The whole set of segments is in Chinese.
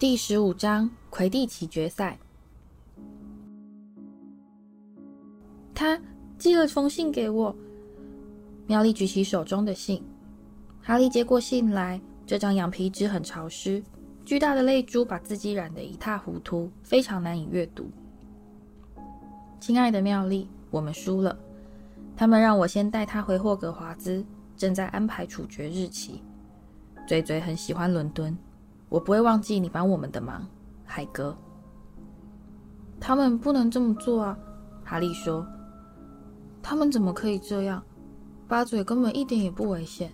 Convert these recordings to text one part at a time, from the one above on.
第十五章魁地奇决赛。他寄了封信给我。妙丽举起手中的信，哈利接过信来。这张羊皮纸很潮湿，巨大的泪珠把字迹染得一塌糊涂，非常难以阅读。亲爱的妙丽，我们输了。他们让我先带他回霍格华兹，正在安排处决日期。嘴嘴很喜欢伦敦。我不会忘记你帮我们的忙，海格。他们不能这么做啊，哈利说。他们怎么可以这样？八嘴根本一点也不危险。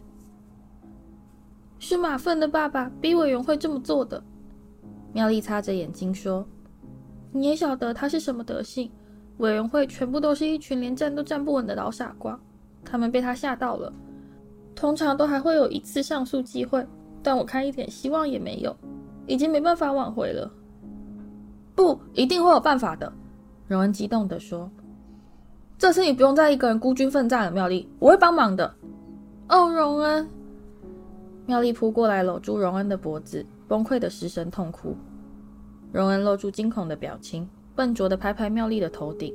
是马粪的爸爸逼委员会这么做的。妙丽擦着眼睛说：“你也晓得他是什么德性。委员会全部都是一群连站都站不稳的老傻瓜，他们被他吓到了。通常都还会有一次上诉机会。”但我看一点希望也没有，已经没办法挽回了。不，一定会有办法的。荣恩激动地说：“这次你不用再一个人孤军奋战了，妙丽，我会帮忙的。”哦，荣恩！妙丽扑过来搂住荣恩的脖子，崩溃的失声痛哭。荣恩露出惊恐的表情，笨拙的拍拍妙丽的头顶。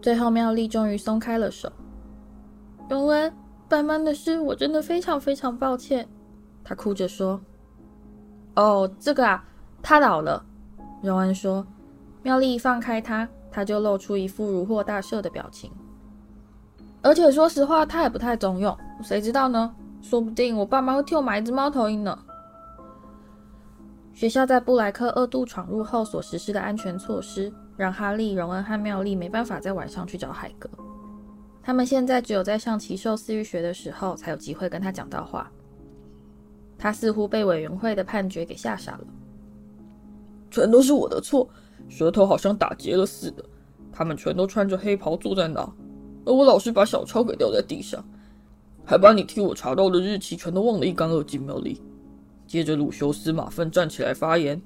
最后，妙丽终于松开了手。荣恩，班班的事，我真的非常非常抱歉。他哭着说：“哦，这个啊，他老了。”荣恩说。妙丽一放开他，他就露出一副如获大赦的表情。而且说实话，他也不太中用，谁知道呢？说不定我爸妈会替我买一只猫头鹰呢。学校在布莱克二度闯入后所实施的安全措施，让哈利、荣恩和妙丽没办法在晚上去找海格。他们现在只有在上奇兽饲育学的时候，才有机会跟他讲到话。他似乎被委员会的判决给吓傻了。全都是我的错，舌头好像打结了似的。他们全都穿着黑袍坐在那，而我老是把小抄给掉在地上，还把你替我查到的日期全都忘得一干二净。妙丽，接着鲁修斯马粪站起来发言，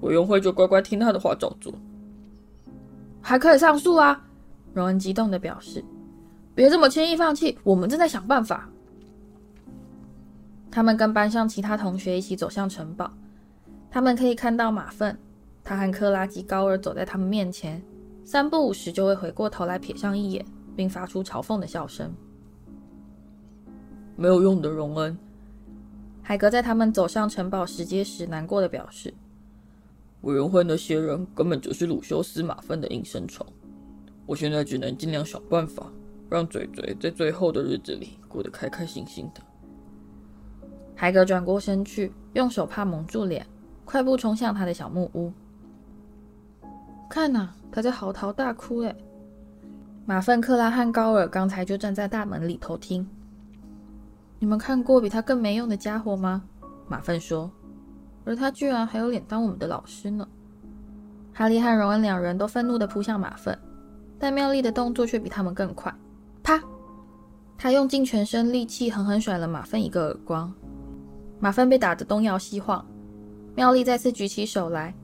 委员会就乖乖听他的话照做。还可以上诉啊！荣恩激动地表示：“别这么轻易放弃，我们正在想办法。”他们跟班上其他同学一起走向城堡，他们可以看到马粪，他和克拉及高尔走在他们面前，三不五时就会回过头来瞥上一眼，并发出嘲讽的笑声。没有用的，荣恩。海格在他们走上城堡石阶时，难过的表示：“委员会那些人根本就是鲁修斯马粪的应声虫。我现在只能尽量想办法，让嘴嘴在最后的日子里过得开开心心的。”海格转过身去，用手帕蒙住脸，快步冲向他的小木屋。看呐、他在嚎啕大哭。哎，马粪、克拉和高尔刚才就站在大门里偷听。你们看过比他更没用的家伙吗？马粪说。而他居然还有脸当我们的老师呢。哈利和荣恩两人都愤怒地扑向马粪，但妙丽的动作却比他们更快。啪！他用尽全身力气狠狠甩了马粪一个耳光。马芬被打得东摇西晃，妙丽再次举起手来，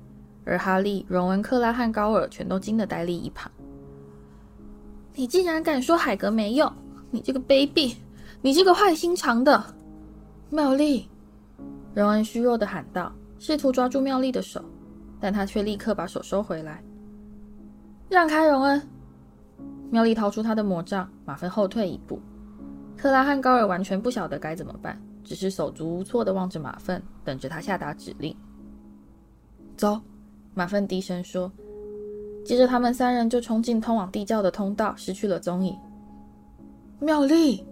而哈利、荣恩、克拉和高尔全都惊得呆立一旁。你竟然敢说海格没用！你这个卑鄙！你这个坏心肠的！妙丽，荣恩虚弱地喊道，试图抓住妙丽的手，但他却立刻把手收回来。让开，荣恩！妙丽掏出他的魔杖，马芬后退一步。克拉和高尔完全不晓得该怎么办。只是手足无措地望着马粪，等着他下达指令。走，马粪低声说。接着，他们三人就冲进通往地窖的通道，失去了踪影。妙丽，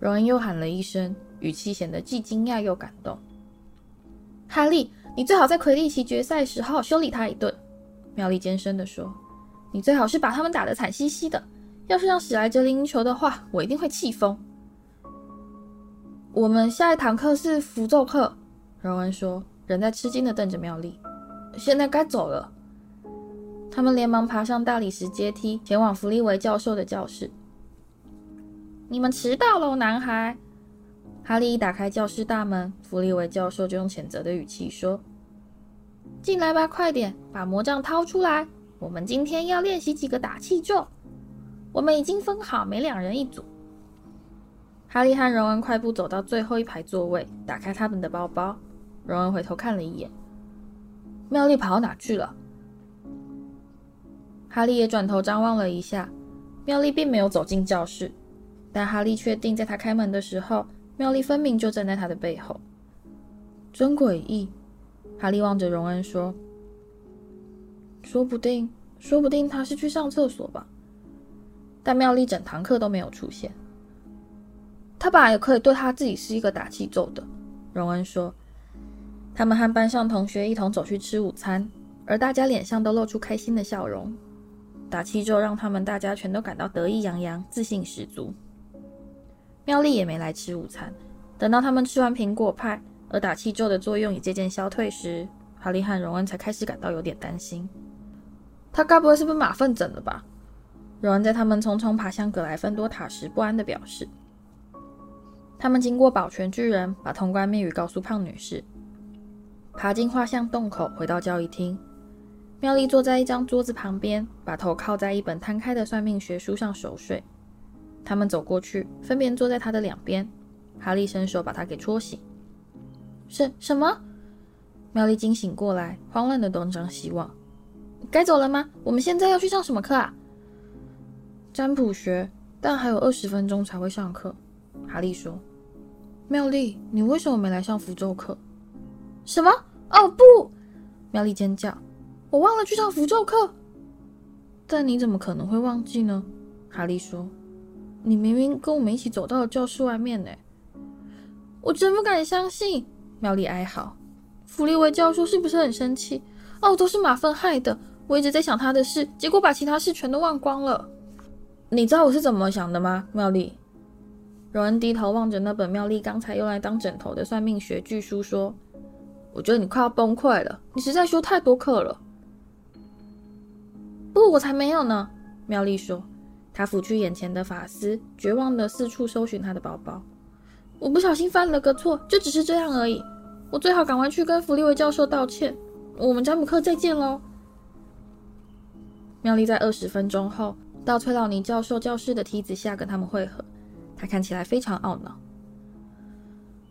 荣恩又喊了一声，语气显得既惊讶又感动。哈利，你最好在魁地奇决赛时好好修理他一顿。妙丽尖声地说：“你最好是把他们打得惨兮兮的。要是让史莱哲林赢球的话，我一定会气疯。”我们下一堂课是符咒课，荣恩说，仍在吃惊地瞪着妙丽。现在该走了。他们连忙爬上大理石阶梯，前往弗利维教授的教室。你们迟到了，男孩。哈利一打开教室大门，弗利维教授就用谴责的语气说：“进来吧，快点，把魔杖掏出来。我们今天要练习几个打气咒。我们已经分好，每两人一组。”哈利和荣恩快步走到最后一排座位，打开他们的包包。荣恩回头看了一眼：“妙丽跑到哪去了？哈利也转头张望了一下，妙丽并没有走进教室，但哈利确定，在他开门的时候，妙丽分明就站在他的背后。真诡异，哈利望着荣恩说：“说不定，说不定他是去上厕所吧。”但妙丽整堂课都没有出现。他本来也可以对他自己是一个打气咒的，荣恩说。他们和班上同学一同走去吃午餐，而大家脸上都露出开心的笑容。打气咒让他们大家全都感到得意洋洋、自信十足。妙丽也没来吃午餐。等到他们吃完苹果派，而打气咒的作用也渐渐消退时，哈利和荣恩才开始感到有点担心。他该不会是被马粪整了吧？荣恩在他们匆匆爬向格莱芬多塔时不安地表示。他们经过保全巨人，把通关密语告诉胖女士。爬进画像洞口，回到交易厅。妙丽坐在一张桌子旁边，把头靠在一本摊开的算命学书上熟睡。他们走过去，分别坐在他的两边。哈利伸手把他给戳醒。什什么？妙丽惊醒过来，慌乱的东张西望。该走了吗？我们现在要去上什么课啊？占卜学，但还有二十分钟才会上课。哈利说。妙丽，你为什么没来上符咒课？什么？哦不！妙丽尖叫：“我忘了去上符咒课。”但你怎么可能会忘记呢？哈利说：“你明明跟我们一起走到了教室外面呢。”我真不敢相信！妙丽哀嚎：“弗利维教授是不是很生气？哦，都是马粪害的！我一直在想他的事，结果把其他事全都忘光了。你知道我是怎么想的吗？”妙丽。荣恩低头望着那本妙丽刚才用来当枕头的算命学巨书说。我觉得你快要崩溃了，你实在修太多课了。不，我才没有呢。妙丽说，她拂去眼前的发丝，绝望地四处搜寻她的包包。我不小心犯了个错，就只是这样而已。我最好赶快去跟弗利维教授道歉。我们占卜课再见喽。妙丽在二十分钟后到崔老尼教授教室的梯子下跟他们会合，他看起来非常懊恼。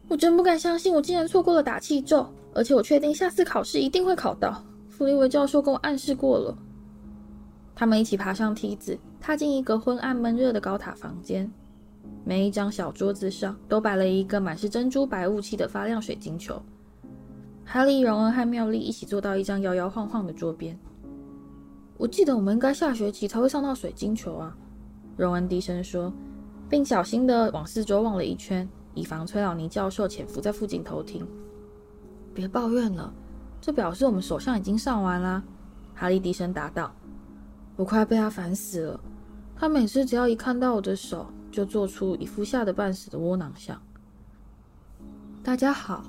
我真不敢相信，我竟然错过了打气咒。而且我确定下次考试一定会考到。弗利维教授跟我暗示过了。他们一起爬上梯子，踏进一个昏暗闷热的高塔房间。每一张小桌子上都摆了一个满是珍珠白雾气的发亮水晶球。哈利、荣恩和妙丽一起坐到一张摇摇晃晃的桌边。我记得我们应该下学期才会上到水晶球啊，荣恩低声说，并小心地往四周望了一圈，以防崔老尼教授潜伏在附近偷听。别抱怨了，这表示我们手相已经上完啦。哈利低声答道：“我快被他烦死了。他每次只要一看到我的手，就做出一副吓得半死的窝囊相。”大家好，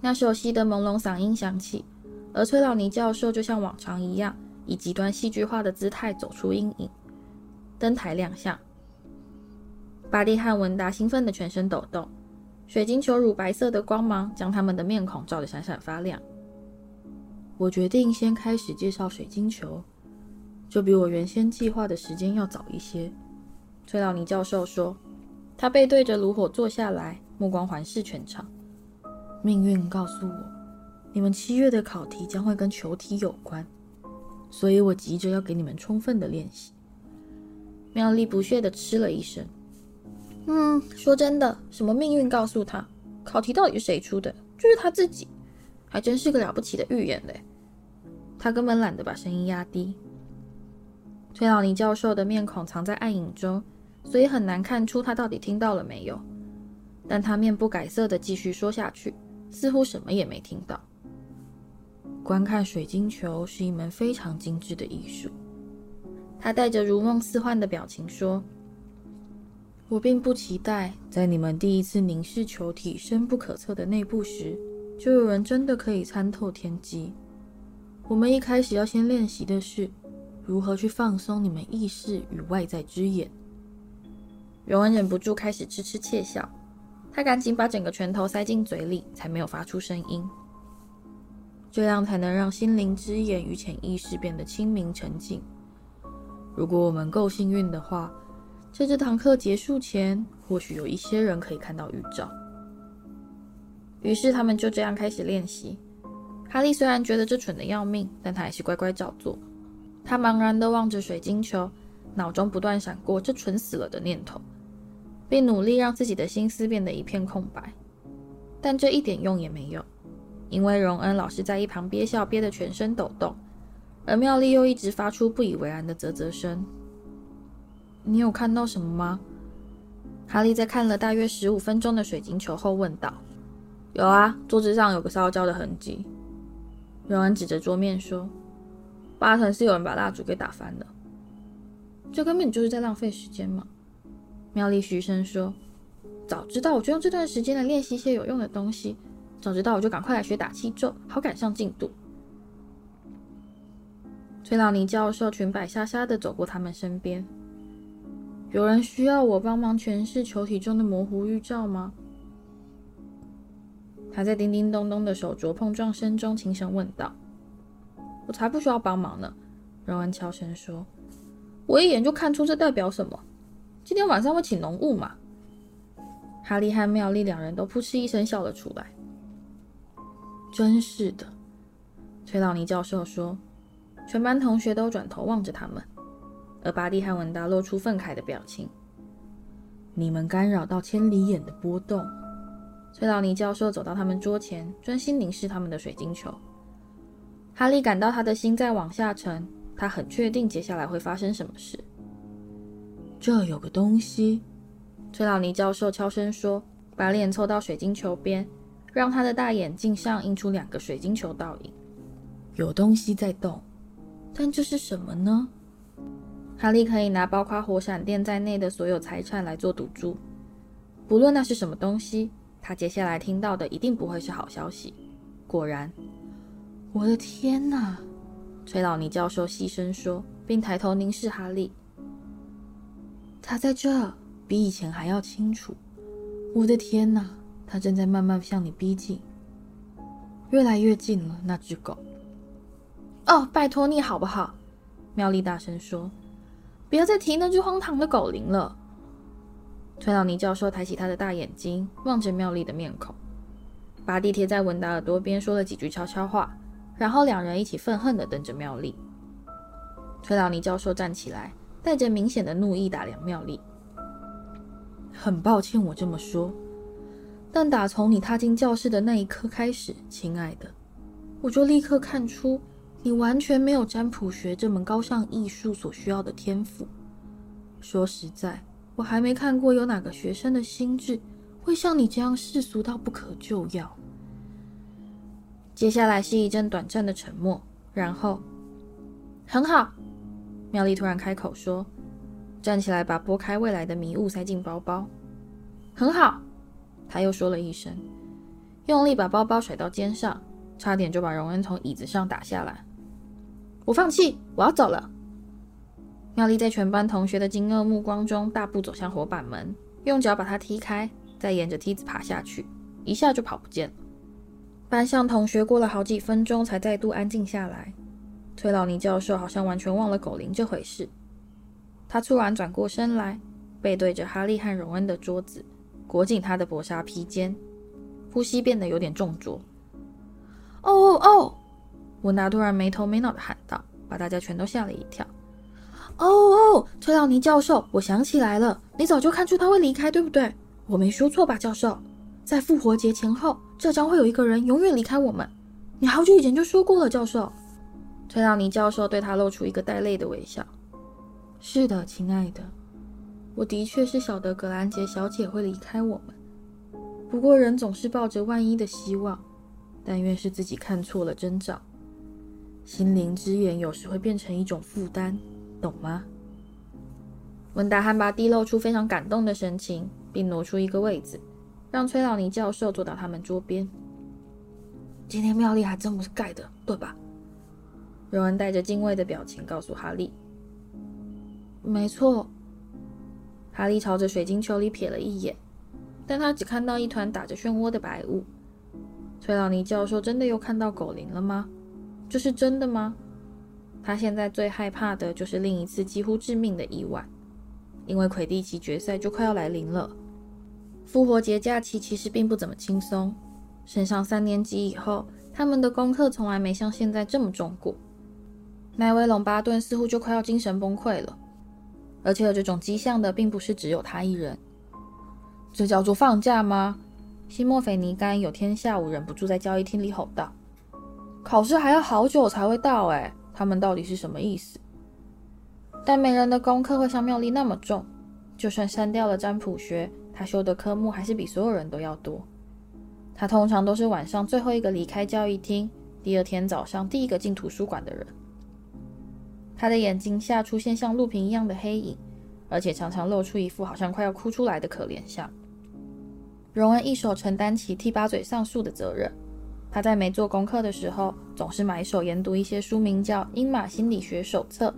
那熟悉的朦胧嗓音响起，而崔老尼教授就像往常一样，以极端戏剧化的姿态走出阴影。灯台亮相，巴蒂和文达兴奋的全身抖动。水晶球乳白色的光芒将他们的面孔照得闪闪发亮。我决定先开始介绍水晶球，这比我原先计划的时间要早一些。崔老尼教授说，他背对着炉火坐下来，目光环视全场。命运告诉我，你们七月的考题将会跟球体有关，所以我急着要给你们充分的练习。妙丽不屑地嗤了一声。嗯，说真的，什么命运告诉他，考题到底是谁出的？就是他自己，还真是个了不起的预言嘞。他根本懒得把声音压低。崔老尼教授的面孔藏在暗影中，所以很难看出他到底听到了没有。但他面不改色地继续说下去，似乎什么也没听到。观看水晶球是一门非常精致的艺术。他带着如梦似幻的表情说。我并不期待，在你们第一次凝视球体深不可测的内部时，就有人真的可以参透天机。我们一开始要先练习的是，如何去放松你们意识与外在之眼。荣恩忍不住开始痴痴窃笑，他赶紧把整个拳头塞进嘴里，才没有发出声音。这样才能让心灵之眼与潜意识变得清明沉静。如果我们够幸运的话。在这堂课结束前，或许有一些人可以看到预兆。于是他们就这样开始练习。哈利虽然觉得这蠢得要命，但他还是乖乖照做。他茫然地望着水晶球，脑中不断闪过这蠢死了的念头，并努力让自己的心思变得一片空白。但这一点用也没有，因为荣恩老是在一旁憋笑，憋得全身抖动，而妙丽又一直发出不以为然的啧啧声。你有看到什么吗？哈利在看了大约十五分钟的水晶球后问道。有啊，桌子上有个烧焦的痕迹。荣恩指着桌面说。八成是有人把蜡烛给打翻了，这根本就是在浪费时间嘛！妙丽嘘声说：“早知道我就用这段时间来练习一些有用的东西，早知道我就赶快来学打气咒，好赶上进度。”崔老尼教授裙摆沙沙的走过他们身边。有人需要我帮忙诠释球体中的模糊预兆吗？他在叮叮咚咚的手镯碰撞声中轻声问道。我才不需要帮忙呢，荣恩悄声说：“我一眼就看出这代表什么。今天晚上会请浓雾嘛？”哈利和妙丽两人都扑哧一声笑了出来。真是的，崔老尼教授说。全班同学都转头望着他们，而巴蒂和文达露出愤慨的表情。你们干扰到千里眼的波动。崔老尼教授走到他们桌前，专心凝视他们的水晶球。哈利感到他的心在往下沉，他很确定接下来会发生什么事。这有个东西，崔老尼教授悄声说，把脸凑到水晶球边，让他的大眼镜上映出两个水晶球倒影。有东西在动，但这是什么呢？哈利可以拿包括火闪电在内的所有财产来做赌注，不论那是什么东西，他接下来听到的一定不会是好消息。果然。我的天哪！崔老尼教授细声说，并抬头凝视哈利。他在这，比以前还要清楚。我的天哪！他正在慢慢向你逼近，越来越近了。那只狗。哦，拜托你好不好？妙丽大声说：“不要再提那只荒唐的狗灵了。”崔老尼教授抬起他的大眼睛，望着妙丽的面孔。巴蒂贴在文达耳朵边说了几句悄悄话。然后两人一起愤恨地瞪着妙丽。崔老尼教授站起来，带着明显的怒意打量妙丽。很抱歉我这么说，但打从你踏进教室的那一刻开始，亲爱的，我就立刻看出你完全没有占卜学这门高尚艺术所需要的天赋。说实在，我还没看过有哪个学生的心智会像你这样世俗到不可救药。接下来是一阵短暂的沉默，然后，很好，妙丽突然开口说，站起来把拨开未来的迷雾塞进包包。很好，他又说了一声，用力把包包甩到肩上，差点就把荣恩从椅子上打下来。我放弃，我要走了。妙丽在全班同学的惊愕目光中大步走向火板门，用脚把它踢开，再沿着梯子爬下去，一下就跑不见了。班上同学过了好几分钟才再度安静下来。崔老尼教授好像完全忘了狗铃这回事。他突然转过身来，背对着哈利和荣恩的桌子，裹紧他的薄纱披肩，呼吸变得有点重浊。哦哦哦！文达突然没头没脑地喊道，把大家全都吓了一跳。哦哦！崔老尼教授，我想起来了，你早就看出他会离开，对不对？我没说错吧，教授？在复活节前后。这将会有一个人永远离开我们。你好久以前就说过了，教授。崔老尼教授对他露出一个带泪的微笑。是的，亲爱的，我的确是晓得格兰杰小姐会离开我们。不过人总是抱着万一的希望，但愿是自己看错了征兆。心灵之眼有时会变成一种负担，懂吗？温达汉巴蒂露出非常感动的神情，并挪出一个位子。让崔老尼教授坐到他们桌边。今天妙丽还真不是盖的，对吧？荣恩带着敬畏的表情告诉哈利：“没错。”哈利朝着水晶球里瞥了一眼，但他只看到一团打着漩涡的白雾。崔老尼教授真的又看到狗灵了吗？这是真的吗？他现在最害怕的就是另一次几乎致命的意外，因为魁地奇决赛就快要来临了。复活节假期其实并不怎么轻松。升上三年级以后，他们的功课从来没像现在这么重过。奈威·龙巴顿似乎就快要精神崩溃了，而且有这种迹象的并不是只有他一人。这叫做放假吗？西莫斐尼甘有天下午忍不住在交易厅里吼道：“考试还要好久才会到，哎，他们到底是什么意思？”但没人的功课会像妙丽那么重，就算删掉了占卜学，他修的科目还是比所有人都要多。他通常都是晚上最后一个离开教育厅，第二天早上第一个进图书馆的人。他的眼睛下出现像路平一样的黑影，而且常常露出一副好像快要哭出来的可怜相。荣恩一手承担起替八嘴上诉的责任。他在没做功课的时候，总是买手研读一些书名叫《鹰马心理学手册》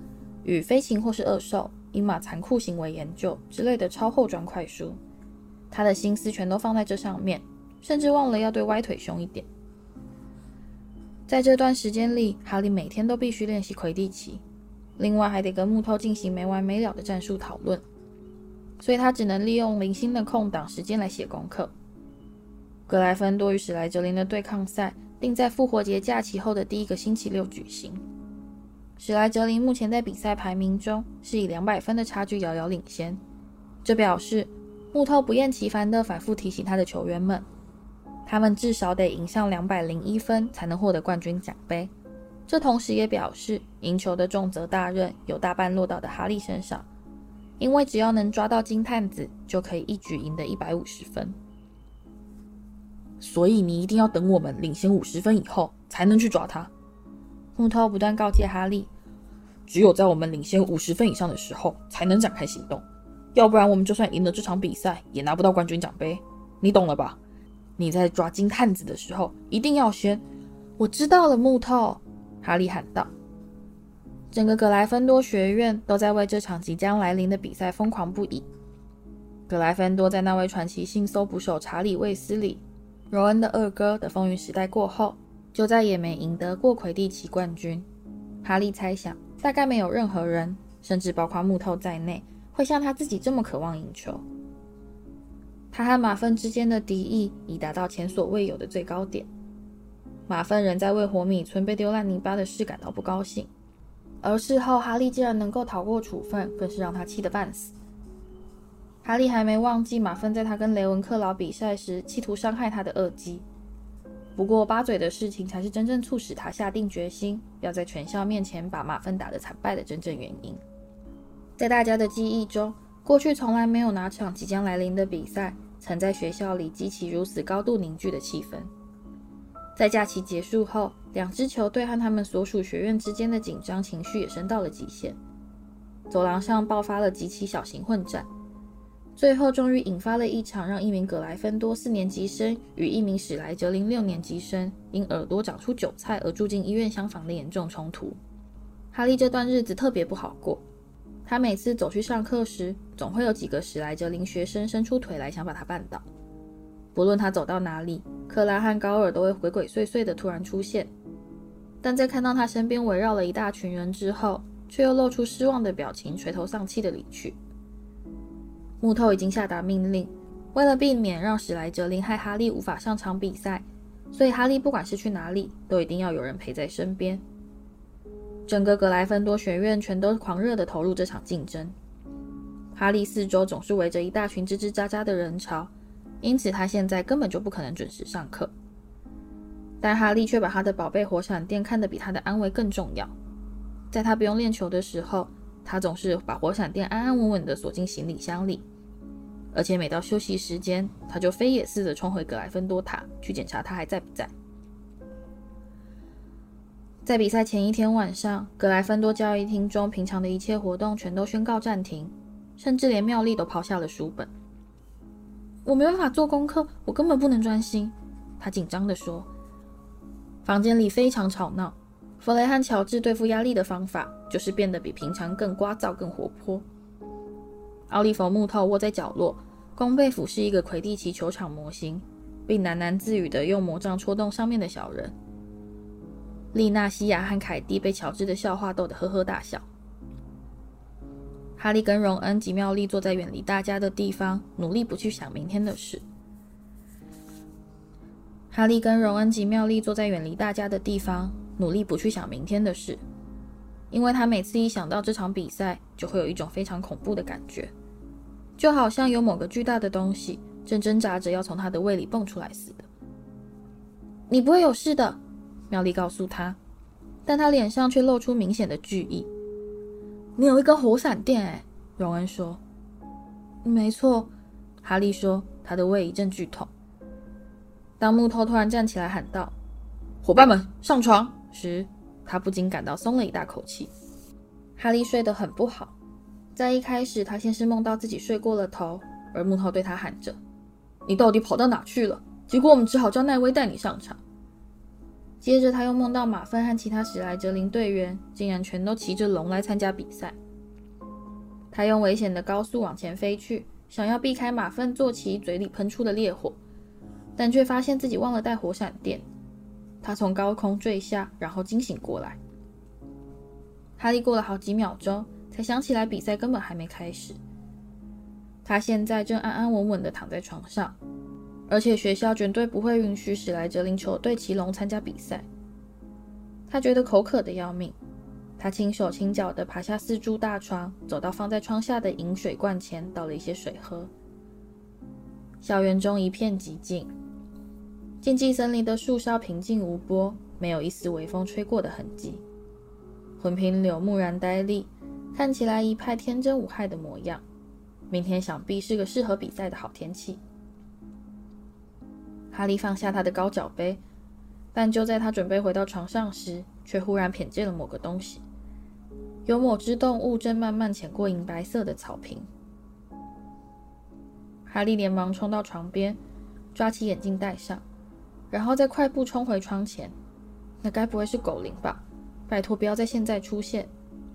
与《飞禽或是恶兽：鹰马残酷行为研究》之类的超厚砖块书。他的心思全都放在这上面。甚至忘了要对歪腿凶一点。在这段时间里，哈利每天都必须练习魁地奇，另外还得跟木头进行没完没了的战术讨论，所以他只能利用零星的空档时间来写功课。格莱芬多与史莱哲林的对抗赛定在复活节假期后的第一个星期六举行。史莱哲林目前在比赛排名中是以两百分的差距遥遥领先，这表示木头不厌其烦地反复提醒他的球员们。他们至少得赢上两百零一分才能获得冠军奖杯。这同时也表示，赢球的重责大任有大半落到的哈利身上，因为只要能抓到金探子，就可以一举赢得一百五十分。所以你一定要等我们领先五十分以后才能去抓他。木头不断告诫哈利，只有在我们领先五十分以上的时候才能展开行动，要不然我们就算赢了这场比赛，也拿不到冠军奖杯。你懂了吧？你在抓金探子的时候，一定要先。我知道了，木头。哈利喊道。整个格莱芬多学院都在为这场即将来临的比赛疯狂不已。格莱芬多在那位传奇性搜捕手查理·卫斯理，荣恩的二哥的风云时代过后，就再也没赢得过魁地奇冠军。哈利猜想，大概没有任何人，甚至包括木头在内，会像他自己这么渴望赢球。他和马粪之间的敌意已达到前所未有的最高点。马粪仍在为活米村被丢烂泥巴的事感到不高兴，而事后哈利竟然能够逃过处分，更是让他气得半死。哈利还没忘记马芬在他跟雷文克劳比赛时企图伤害他的恶绩，不过八嘴的事情才是真正促使他下定决心要在全校面前把马芬打得惨败的真正原因。在大家的记忆中，过去从来没有哪场即将来临的比赛。曾在学校里激起如此高度凝聚的气氛。在假期结束后，两支球队和他们所属学院之间的紧张情绪也升到了极限。走廊上爆发了几起小型混战，最后终于引发了一场让一名格莱芬多四年级生与一名史莱哲林六年级生因耳朵长出韭菜而住进医院厢房的严重冲突。哈利这段日子特别不好过。他每次走去上课时，总会有几个史莱哲林学生伸出腿来想把他绊倒。不论他走到哪里，克拉和高尔都会鬼鬼祟祟地突然出现。但在看到他身边围绕了一大群人之后，却又露出失望的表情，垂头丧气地离去。木头已经下达命令，为了避免让史莱哲林害哈利无法上场比赛，所以哈利不管是去哪里，都一定要有人陪在身边。整个格莱芬多学院全都狂热地投入这场竞争。哈利四周总是围着一大群吱吱喳喳的人潮，因此他现在根本就不可能准时上课。但哈利却把他的宝贝火闪电看得比他的安危更重要。在他不用练球的时候，他总是把火闪电安安稳稳地锁进行李箱里，而且每到休息时间，他就飞也似的冲回格莱芬多塔去检查他还在不在。在比赛前一天晚上，格莱芬多交易厅中平常的一切活动全都宣告暂停，甚至连妙丽都抛下了书本。我没办法做功课，我根本不能专心。他紧张地说。房间里非常吵闹。弗雷和乔治对付压力的方法就是变得比平常更聒噪、更活泼。奥利弗木头窝在角落，弓背俯视一个魁地奇球场模型，并喃喃自语地用魔杖戳动上面的小人。丽娜西亚和凯蒂被乔治的笑话逗得呵呵大笑。哈利跟荣恩及妙丽坐在远离大家的地方，努力不去想明天的事。哈利跟荣恩及妙丽坐在远离大家的地方，努力不去想明天的事，因为他每次一想到这场比赛，就会有一种非常恐怖的感觉，就好像有某个巨大的东西正挣扎着要从他的胃里蹦出来似的。你不会有事的，妙丽告诉他，但他脸上却露出明显的惧意。你有一根火闪电，哎，荣恩说。没错，哈利说，他的胃一阵剧痛。当木头突然站起来喊道：“伙伴们，上床！”时，他不禁感到松了一大口气。哈利睡得很不好，在一开始，他先是梦到自己睡过了头，而木头对他喊着：“你到底跑到哪去了？”结果我们只好叫奈威带你上场。接着，他又梦到马粪和其他史莱哲林队员竟然全都骑着龙来参加比赛。他用危险的高速往前飞去，想要避开马粪坐骑嘴里喷出的烈火。但却发现自己忘了带火闪电，他从高空坠下，然后惊醒过来。哈利过了好几秒钟，才想起来比赛根本还没开始。他现在正安安稳稳地躺在床上，而且学校绝对不会允许史莱哲林球队骑龙参加比赛。他觉得口渴得要命，他轻手轻脚地爬下四柱大床，走到放在窗下的饮水罐前，倒了一些水喝。校园中一片寂静。禁忌森林的树梢平静无波，没有一丝微风吹过的痕迹。魂瓶柳木然呆立，看起来一派天真无害的模样。明天想必是个适合比赛的好天气。哈利放下他的高脚杯，但就在他准备回到床上时，却忽然瞥见了某个东西。有某只动物正慢慢潜过银白色的草坪。哈利连忙冲到床边，抓起眼镜戴上。然后再快步冲回窗前，那该不会是狗灵吧？拜托，不要在现在出现，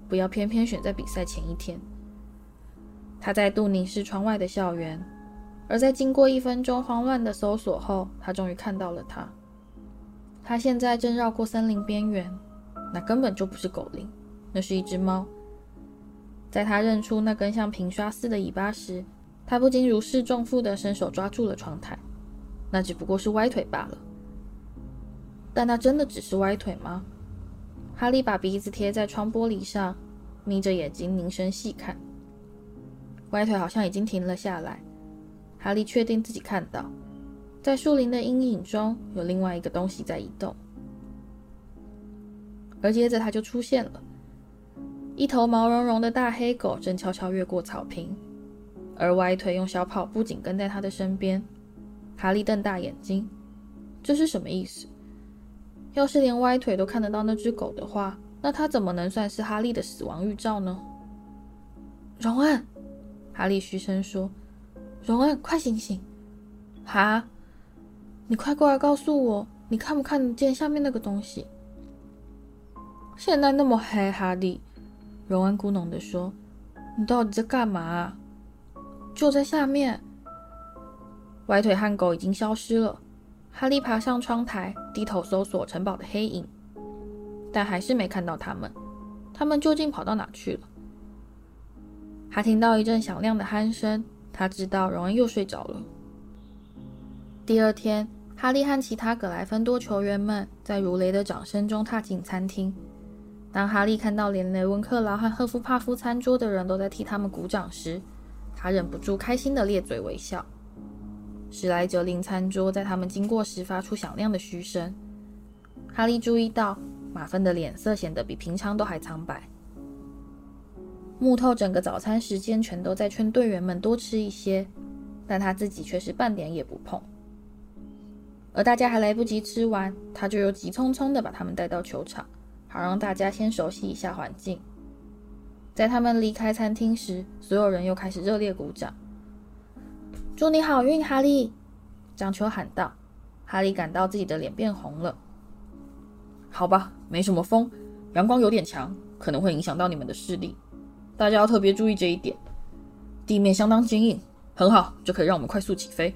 不要偏偏选在比赛前一天。他再度凝视窗外的校园，而在经过一分钟慌乱的搜索后，他终于看到了它。他现在正绕过森林边缘，那根本就不是狗灵，那是一只猫。在他认出那根像平刷似的尾巴时，他不禁如释重负地伸手抓住了窗台。那只不过是歪腿罢了，但那真的只是歪腿吗？哈利把鼻子贴在窗玻璃上，眯着眼睛凝神细看。歪腿好像已经停了下来。哈利确定自己看到，在树林的阴影中有另外一个东西在移动，而接着它就出现了，一头毛茸茸的大黑狗正悄悄越过草坪，而歪腿用小跑步紧跟在它的身边。哈利瞪大眼睛，这是什么意思？要是连歪腿都看得到那只狗的话，那它怎么能算是哈利的死亡预兆呢？荣恩，哈利嘘声说：“荣恩，快醒醒！哈，你快过来告诉我，你看不看得见下面那个东西？”现在那么黑，哈利，荣恩咕哝地说：“你到底在干嘛？就在下面。”歪腿和狗已经消失了。哈利爬上窗台，低头搜索城堡的黑影，但还是没看到他们。他们究竟跑到哪去了？他听到一阵响亮的鼾声，他知道荣恩又睡着了。第二天，哈利和其他格莱芬多球员们在如雷的掌声中踏进餐厅。当哈利看到连雷文克劳和赫夫帕夫餐桌的人都在替他们鼓掌时，他忍不住开心地咧嘴微笑。史莱哲林餐桌在他们经过时发出响亮的嘘声。哈利注意到马芬的脸色显得比平常都还苍白。木头整个早餐时间全都在劝队员们多吃一些，但他自己却是半点也不碰。而大家还来不及吃完，他就又急匆匆地把他们带到球场，好让大家先熟悉一下环境。在他们离开餐厅时，所有人又开始热烈鼓掌。祝你好运，哈利！张秋喊道。哈利感到自己的脸变红了。好吧，没什么风，阳光有点强，可能会影响到你们的视力。大家要特别注意这一点。地面相当坚硬，很好，就可以让我们快速起飞。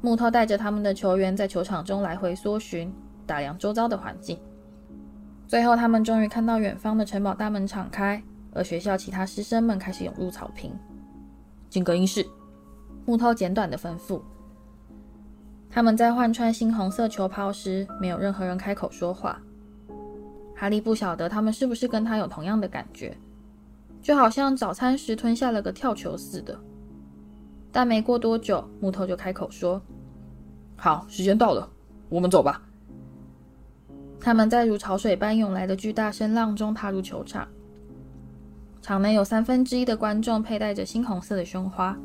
木头带着他们的球员在球场中来回搜寻，打量周遭的环境。最后，他们终于看到远方的城堡大门敞开，而学校其他师生们开始涌入草坪。进更衣室。木头简短的吩咐。他们在换穿猩红色球袍时，没有任何人开口说话。哈利不晓得他们是不是跟他有同样的感觉，就好像早餐时吞下了个跳球似的。但没过多久，木头就开口说：“好，时间到了，我们走吧。”他们在如潮水般涌来的巨大声浪中踏入球场。场内有三分之一的观众佩戴着猩红色的胸花，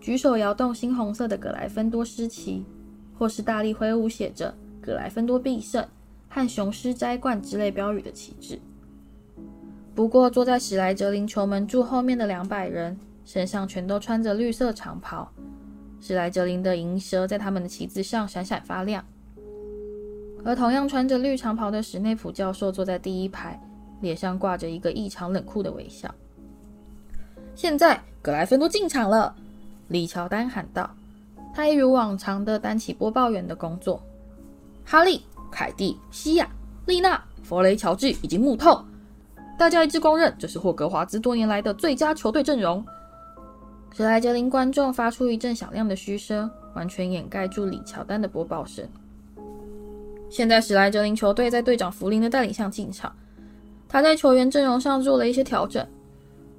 举手摇动猩红色的葛莱芬多狮旗，或是大力挥舞写着“葛莱芬多必胜”和“雄狮摘冠”之类标语的旗帜。不过，坐在史莱哲林球门柱后面的两百人，身上全都穿着绿色长袍，史莱哲林的银蛇在他们的旗子上闪闪发亮。而同样穿着绿长袍的史内普教授坐在第一排，脸上挂着一个异常冷酷的微笑。现在，葛莱芬多进场了，李乔丹喊道。他一如往常的担起播报员的工作。哈利、凯蒂、西亚、丽娜、弗雷、乔治以及木头，大家一致公认这是霍格华兹多年来的最佳球队阵容。史莱哲林观众发出一阵响亮的嘘声，完全掩盖住李乔丹的播报声。现在，史莱哲林球队在队长弗林的带领下进场。他在球员阵容上做了一些调整，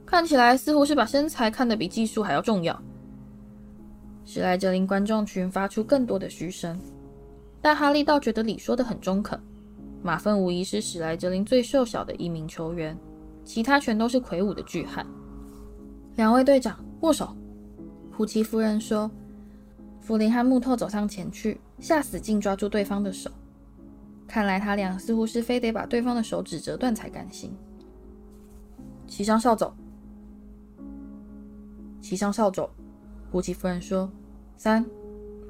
看起来似乎是把身材看得比技术还要重要。史莱哲林观众群发出更多的嘘声，但哈利倒觉得李说的很中肯。马粪无疑是史莱哲林最瘦小的一名球员，其他全都是魁梧的巨汉。两位队长握手，胡奇夫人说。弗林和木头走上前去，下死劲抓住对方的手。看来他俩似乎是非得把对方的手指折断才甘心。骑上扫帚，骑上扫帚。胡奇夫人说：“三、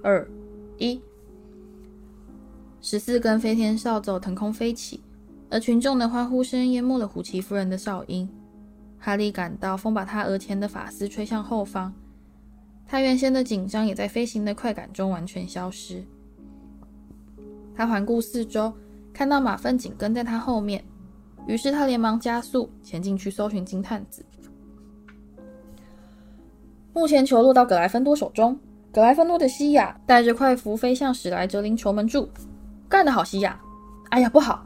二、一。”十四根飞天扫帚腾空飞起，而群众的欢呼声淹没了胡奇夫人的哨音。哈利感到风把他额前的发丝吹向后方，他原先的紧张也在飞行的快感中完全消失。他环顾四周，看到马份紧跟在他后面，于是他连忙加速前进去搜寻金探子。目前球落到葛莱芬多手中，格莱芬多的西亚带着快符飞向史莱哲林球门柱，干得好，西亚！哎呀，不好，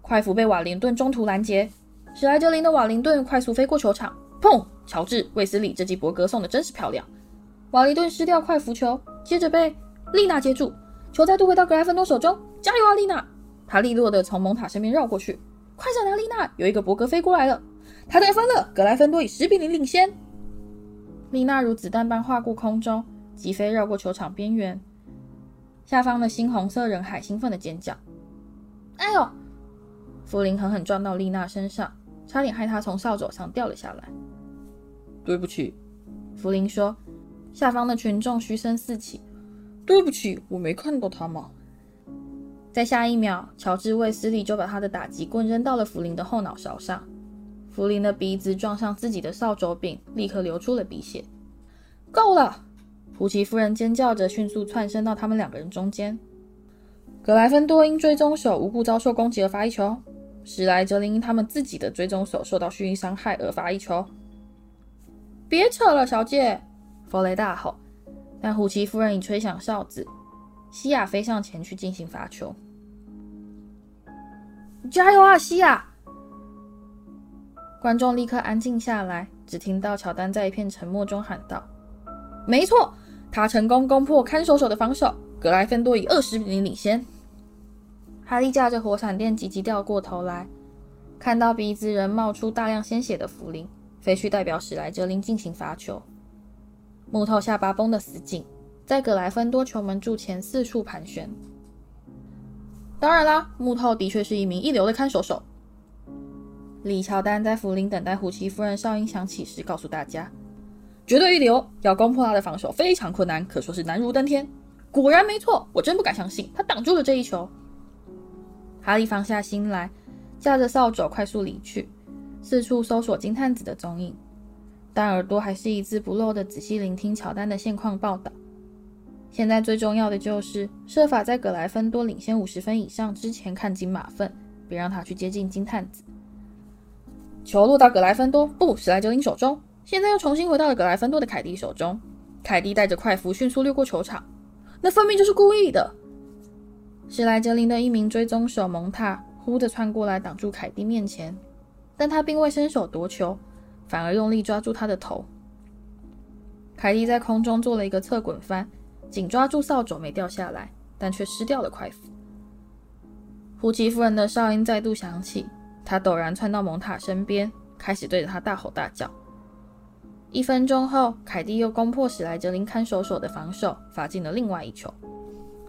快符被瓦林顿中途拦截，史莱哲林的瓦林顿快速飞过球场，砰！乔治·卫斯理这记博格送的真是漂亮，瓦林顿失掉快符球，接着被丽娜接住。球再度回到格莱芬多手中，加油啊，丽娜！他利落地从蒙塔身边绕过去，快闪啊，丽娜！有一个博格飞过来了，他得分了，格莱芬多以十比零领先。丽娜如子弹般划过空中，疾飞绕过球场边缘，下方的猩红色人海兴奋的尖叫：“哎呦！”弗林狠狠撞到丽娜身上，差点害她从扫帚上掉了下来。“对不起。”弗林说，下方的群众嘘声四起。对不起，我没看到他嘛。在下一秒，乔治·卫斯理就把他的打击棍扔到了弗林的后脑勺上，弗林的鼻子撞上自己的扫帚柄，立刻流出了鼻血。够了！胡奇夫人尖叫着，迅速窜身到他们两个人中间。格莱芬多因追踪手无故遭受攻击而罚一球，史莱哲林因他们自己的追踪手受到蓄意伤害而罚一球。别扯了，小姐！弗雷大吼。但胡奇夫人已吹响哨子，西亚飞上前去进行罚球。加油啊，西亚！观众立刻安静下来，只听到乔丹在一片沉默中喊道：“没错，他成功攻破看守手的防守，格莱芬多以二十比零领先。”哈利驾着火闪电急急掉过头来，看到鼻子仍冒出大量鲜血的弗林飞去代表史莱哲林进行罚球。木头下巴绷得死紧，在葛莱芬多球门柱前四处盘旋。当然啦，木头的确是一名一流的看守手。李乔丹在福林等待胡奇夫人哨音响起时告诉大家：“绝对一流，要攻破他的防守非常困难，可说是难如登天。”果然没错，我真不敢相信他挡住了这一球。哈利放下心来，架着扫帚快速离去，四处搜索金探子的踪影。但耳朵还是一字不漏地仔细聆听乔丹的现况报道。现在最重要的就是设法在葛莱芬多领先五十分以上之前看紧马粪，别让他去接近金探子。球落到葛莱芬多，不，史莱哲林手中。现在又重新回到了葛莱芬多的凯蒂手中。凯蒂带着快符迅速掠过球场。那分明就是故意的！史莱哲林的一名追踪手蒙塔忽地窜过来挡住凯蒂面前，但他并未伸手夺球，反而用力抓住他的头。凯蒂在空中做了一个侧滚翻，紧抓住扫帚没掉下来，但却失掉了快符。胡奇夫人的哨音再度响起，她陡然窜到蒙塔身边，开始对着他大吼大叫。一分钟后，凯蒂又攻破史莱哲林看守所的防守，罚进了另外一球。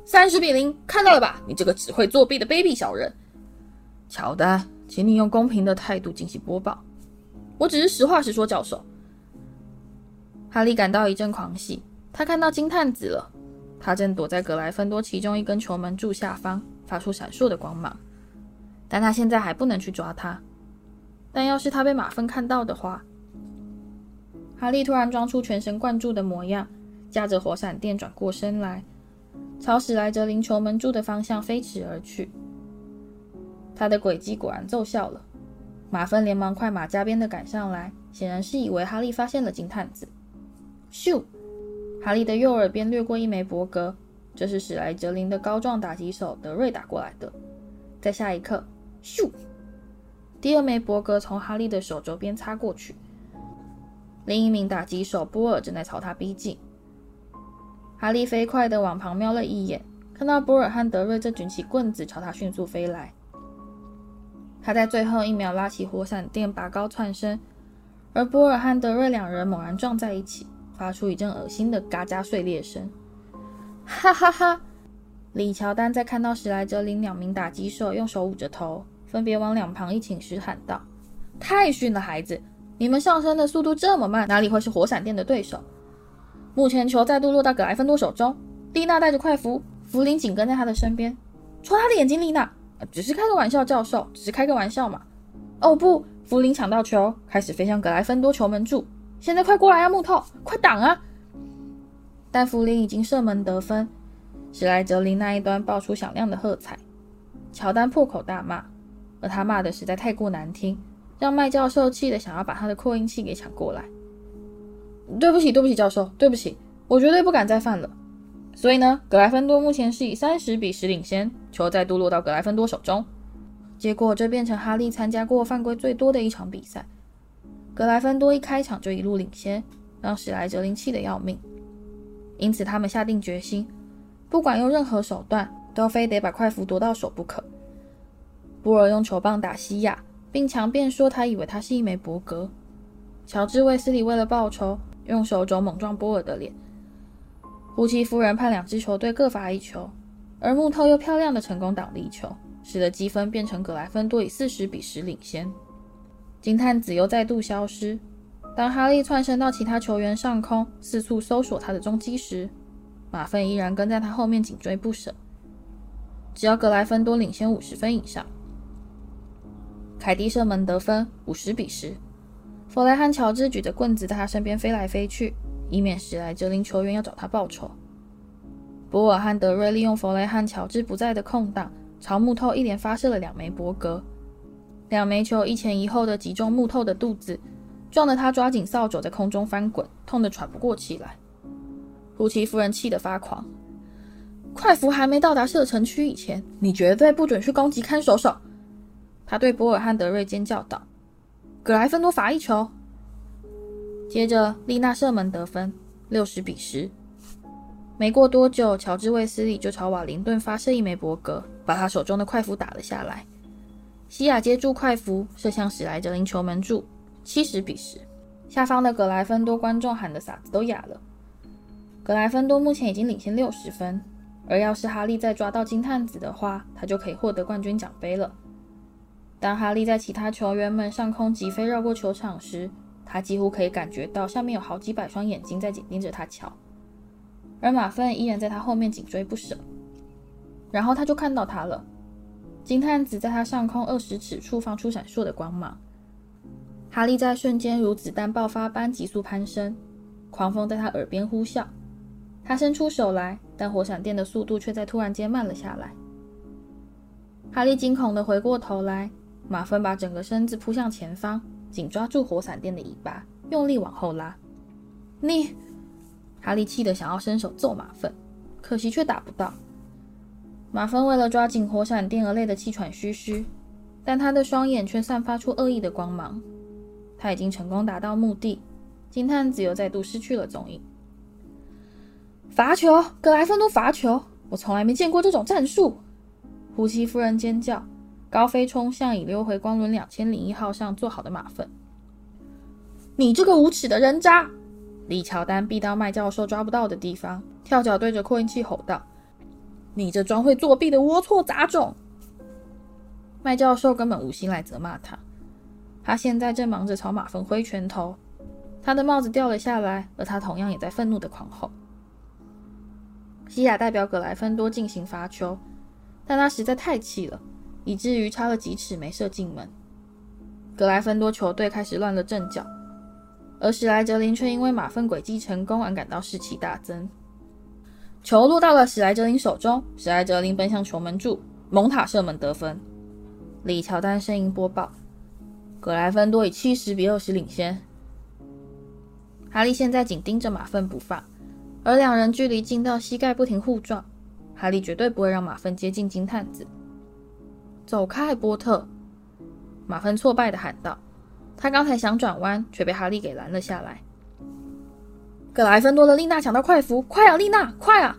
三十比零，看到了吧？你这个只会作弊的卑鄙小人！乔丹，请你用公平的态度进行播报。我只是实话实说，教授。哈利感到一阵狂喜，他看到金探子了。他正躲在格莱芬多其中一根球门柱下方，发出闪烁的光芒。但他现在还不能去抓他。但要是他被马粪看到的话，哈利突然装出全神贯注的模样，驾着火闪电转过身来，朝史莱哲林球门柱的方向飞驰而去。他的诡计果然奏效了。马芬连忙快马加鞭地赶上来，显然是以为哈利发现了金探子。咻！哈利的右耳边掠过一枚博格，这是史莱哲林的高壮打击手德瑞打过来的。在下一刻，咻！第二枚博格从哈利的手肘边擦过去。另一名打击手波尔正在朝他逼近。哈利飞快地往旁瞄了一眼，看到波尔和德瑞正举起棍子朝他迅速飞来。他在最后一秒拉起火闪电，拔高窜身，而波尔和德瑞两人猛然撞在一起。发出一阵恶心的嘎吱碎裂声，哈哈哈！李乔丹在看到史莱哲林两名打击手用手捂着头，分别往两旁一倾时喊道：“太逊了，孩子！你们上升的速度这么慢，哪里会是火闪电的对手？”目前球再度落到格莱芬多手中，丽娜带着快符，弗林紧跟在他的身边。戳他的眼睛，丽娜！只是开个玩笑，教授，只是开个玩笑嘛。哦不！弗林抢到球，开始飞向格莱芬多球门柱。现在快过来啊，木头，快挡啊！但弗林已经射门得分，史莱哲林那一端爆出响亮的喝彩。乔丹破口大骂，而他骂的实在太过难听，让麦教授气得想要把他的扩音器给抢过来。对不起，对不起，教授，对不起，我绝对不敢再犯了。所以呢，格莱芬多目前是以三十比十领先，球再度落到格莱芬多手中。结果这变成哈利参加过犯规最多的一场比赛。格莱芬多一开场就一路领先，让史莱哲林气得要命。因此，他们下定决心，不管用任何手段，都非得把快符夺到手不可。波尔用球棒打西亚，并强辩说他以为他是一枚伯格。乔治·卫斯理为了报仇，用手肘猛撞波尔的脸。胡奇夫人判两支球队各罚一球，而木头又漂亮的成功挡了一球，使得积分变成格莱芬多以四十比十领先。金探子又再度消失。当哈利窜身到其他球员上空，四处搜索他的踪迹时，马粪依然跟在他后面紧追不舍。只要格莱芬多领先五十分以上，凯蒂射门得分五十比十。弗雷和乔治举着棍子在他身边飞来飞去，以免史莱哲林球员要找他报仇。博尔和德瑞利用弗雷和乔治不在的空档，朝木头一连发射了两枚博格。两枚球一前一后的击中木头的肚子，撞得他抓紧扫帚在空中翻滚，痛得喘不过气来。胡奇夫人气得发狂，快服还没到达射程区以前，你绝对不准去攻击看守手。他对博尔汉德瑞尖叫道：“格莱芬多罚一球。”接着丽娜射门得分，六十比十。没过多久，乔治卫斯理就朝瓦林顿发射一枚博格，把他手中的快符打了下来。西亚接住快符，射向史莱哲林球门柱，七十比十。下方的格莱芬多观众喊得嗓子都哑了。格莱芬多目前已经领先六十分，而要是哈利再抓到金探子的话，他就可以获得冠军奖杯了。当哈利在其他球员们上空疾飞绕过球场时，他几乎可以感觉到下面有好几百双眼睛在紧盯着他瞧。而马粪依然在他后面紧追不舍。然后他就看到他了。金探子在他上空二十尺处放出闪烁的光芒，哈利在瞬间如子弹爆发般急速攀升，狂风在他耳边呼啸。他伸出手来，但火闪电的速度却在突然间慢了下来。哈利惊恐地回过头来，马粪把整个身子扑向前方，紧抓住火闪电的尾巴，用力往后拉。你，哈利气得想要伸手揍马粪，可惜却打不到。马芬为了抓紧火闪电而累得气喘吁吁，但他的双眼却散发出恶意的光芒。他已经成功达到目的，金探子又再度失去了踪影。罚球，格莱芬多罚球！我从来没见过这种战术。胡奇夫人尖叫，高飞冲向已溜回光轮两千零一号上坐好的马粪。你这个无耻的人渣！李乔丹避到麦教授抓不到的地方，跳脚对着扩音器吼道：“你这装会作弊的龌龊杂种！”麦教授根本无心来责骂他，他现在正忙着朝马粪挥拳头，他的帽子掉了下来，而他同样也在愤怒地狂吼。西亚代表葛莱芬多进行罚球，但他实在太气了，以至于差了几尺没射进门。格莱芬多球队开始乱了阵脚，而史莱哲林却因为马粪诡计成功而感到士气大增。球落到了史莱哲林手中，史莱哲林奔向球门柱，蒙塔射门得分。李乔丹声音播报：格莱芬多以七十比二十领先。哈利现在紧盯着马粪不放。而两人距离近到膝盖，不停互撞。哈利绝对不会让马粪接近金探子。走开，波特！马芬挫败地喊道。他刚才想转弯，却被哈利给拦了下来。格莱芬多的丽娜抢到快符，快啊，丽娜，快啊！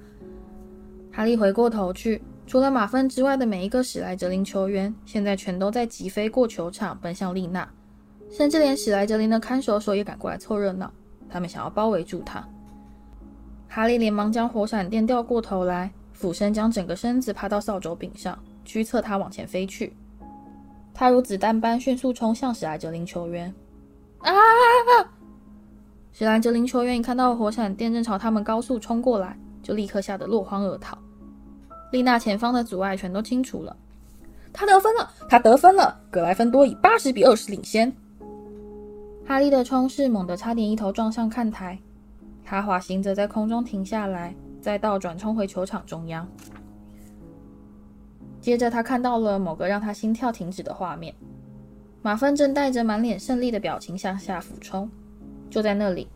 哈利回过头去，除了马芬之外的每一个史莱哲林球员，现在全都在急飞过球场，奔向丽娜。甚至连史莱哲林的看守所也赶过来凑热闹，他们想要包围住他。哈利连忙将火闪电调过头来，俯身将整个身子趴到扫帚柄上，驱策他往前飞去。他如子弹般迅速冲向史莱哲林球员。啊！史莱哲林球员一看到火闪电正朝他们高速冲过来，就立刻吓得落荒而逃。丽娜前方的阻碍全都清除了，他得分了！他得分了！格莱芬多以八十比二十领先。哈利的冲势猛地差点一头撞上看台。他滑行着在空中停下来，再倒转冲回球场中央。接着，他看到了某个让他心跳停止的画面：马粪正带着满脸胜利的表情向下俯冲。就在那里，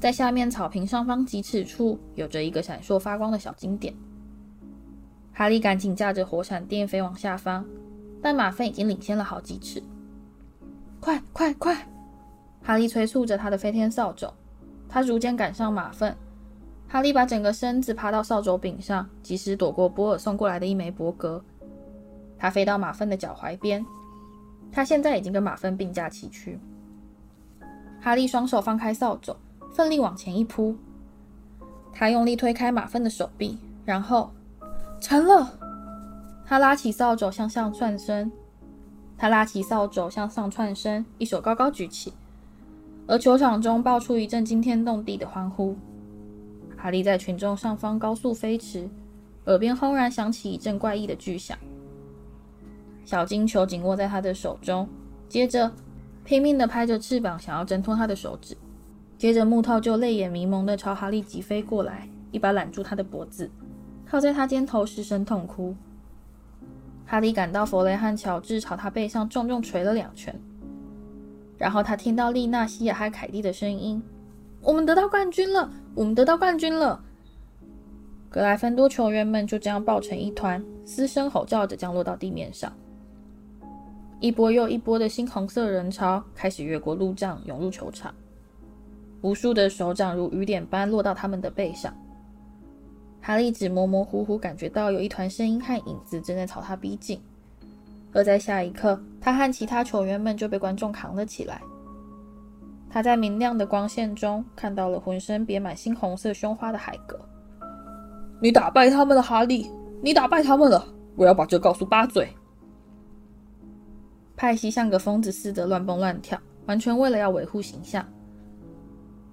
在下面草坪上方几尺处，有着一个闪烁发光的小金点。哈利赶紧驾着火闪电飞往下方，但马粪已经领先了好几尺。快快快！哈利催促着他的飞天扫帚。他逐渐赶上马粪，哈利把整个身子趴到扫帚柄上，及时躲过波尔送过来的一枚伯格。他飞到马份的脚踝边，他现在已经跟马份并驾齐驱。哈利双手放开扫帚，奋力往前一扑。他用力推开马份的手臂，然后成了。他拉起扫帚向上窜身，他拉起扫帚向上窜身，一手高高举起。而球场中爆出一阵惊天动地的欢呼。哈利在群众上方高速飞驰，耳边轰然响起一阵怪异的巨响。小金球紧握在他的手中，接着拼命地拍着翅膀，想要挣脱他的手指。接着木头就泪眼迷蒙地朝哈利急飞过来，一把揽住他的脖子，靠在他肩头失声痛哭。哈利感到弗雷和乔治朝他背上重重捶了两拳。然后他听到丽娜、西亚和凯蒂的声音：“我们得到冠军了！我们得到冠军了！”格莱芬多球员们就这样抱成一团，嘶声吼叫着降落到地面上。一波又一波的猩红色人潮开始越过路障，涌入球场。无数的手掌如雨点般落到他们的背上。哈利只模模糊糊感觉到有一团声音和影子正在朝他逼近。而在下一刻，他和其他球员们就被观众扛了起来。他在明亮的光线中看到了浑身别满猩红色胸花的海格。你打败他们了，哈利！你打败他们了！我要把这告诉八嘴。派西像个疯子似的乱蹦乱跳，完全为了要维护形象。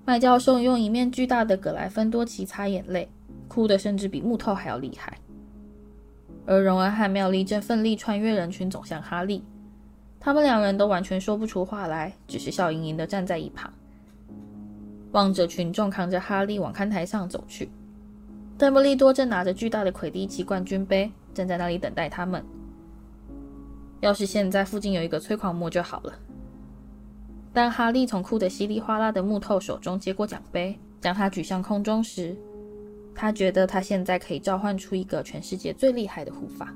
麦教授用一面巨大的葛莱芬多旗擦眼泪，哭得甚至比木头还要厉害。而荣恩和妙丽正奋力穿越人群走向哈利，他们两人都完全说不出话来，只是笑盈盈地站在一旁，望着群众扛着哈利往看台上走去。邓布利多正拿着巨大的魁地奇冠军杯，站在那里等待他们。要是现在附近有一个催狂魔就好了。当哈利从哭得稀里哗啦的木头手中接过奖杯，将它举向空中时，他觉得他现在可以召唤出一个全世界最厉害的护法。